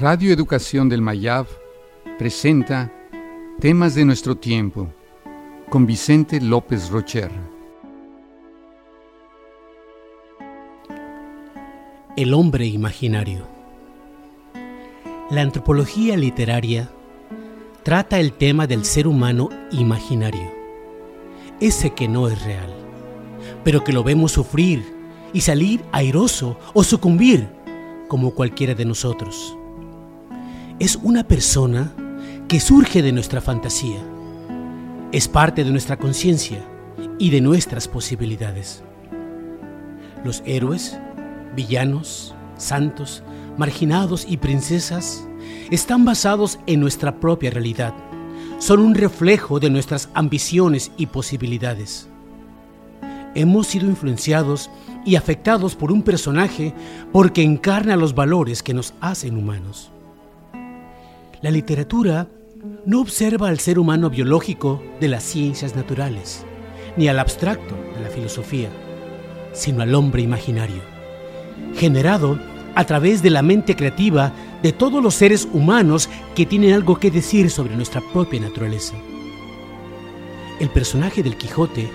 Radio Educación del Mayab presenta Temas de nuestro tiempo con Vicente López Rocher. El hombre imaginario. La antropología literaria trata el tema del ser humano imaginario, ese que no es real, pero que lo vemos sufrir y salir airoso o sucumbir como cualquiera de nosotros es una persona que surge de nuestra fantasía, es parte de nuestra conciencia y de nuestras posibilidades. Los héroes, villanos, santos, marginados y princesas están basados en nuestra propia realidad. Son un reflejo de nuestras ambiciones y posibilidades. Hemos sido influenciados y afectados por un personaje porque encarna los valores que nos hacen humanos. La literatura no observa al ser humano biológico de las ciencias naturales, ni al abstracto de la filosofía, sino al hombre imaginario, generado a través de la mente creativa de todos los seres humanos que tienen algo que decir sobre nuestra propia naturaleza. El personaje del Quijote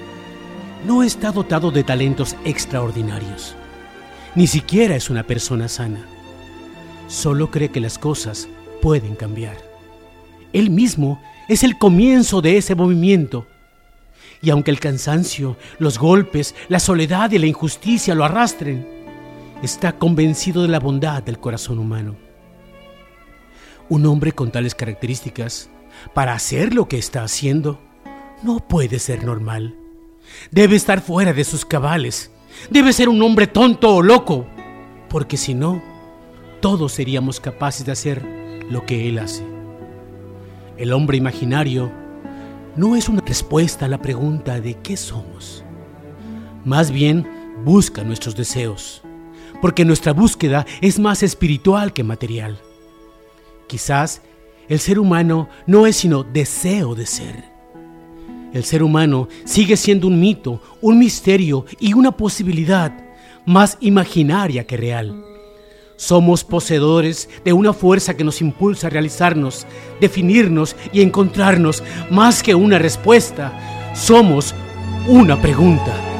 no está dotado de talentos extraordinarios, ni siquiera es una persona sana, solo cree que las cosas pueden cambiar. Él mismo es el comienzo de ese movimiento. Y aunque el cansancio, los golpes, la soledad y la injusticia lo arrastren, está convencido de la bondad del corazón humano. Un hombre con tales características, para hacer lo que está haciendo, no puede ser normal. Debe estar fuera de sus cabales. Debe ser un hombre tonto o loco, porque si no, todos seríamos capaces de hacer lo que Él hace. El hombre imaginario no es una respuesta a la pregunta de qué somos. Más bien busca nuestros deseos, porque nuestra búsqueda es más espiritual que material. Quizás el ser humano no es sino deseo de ser. El ser humano sigue siendo un mito, un misterio y una posibilidad más imaginaria que real. Somos poseedores de una fuerza que nos impulsa a realizarnos, definirnos y encontrarnos más que una respuesta. Somos una pregunta.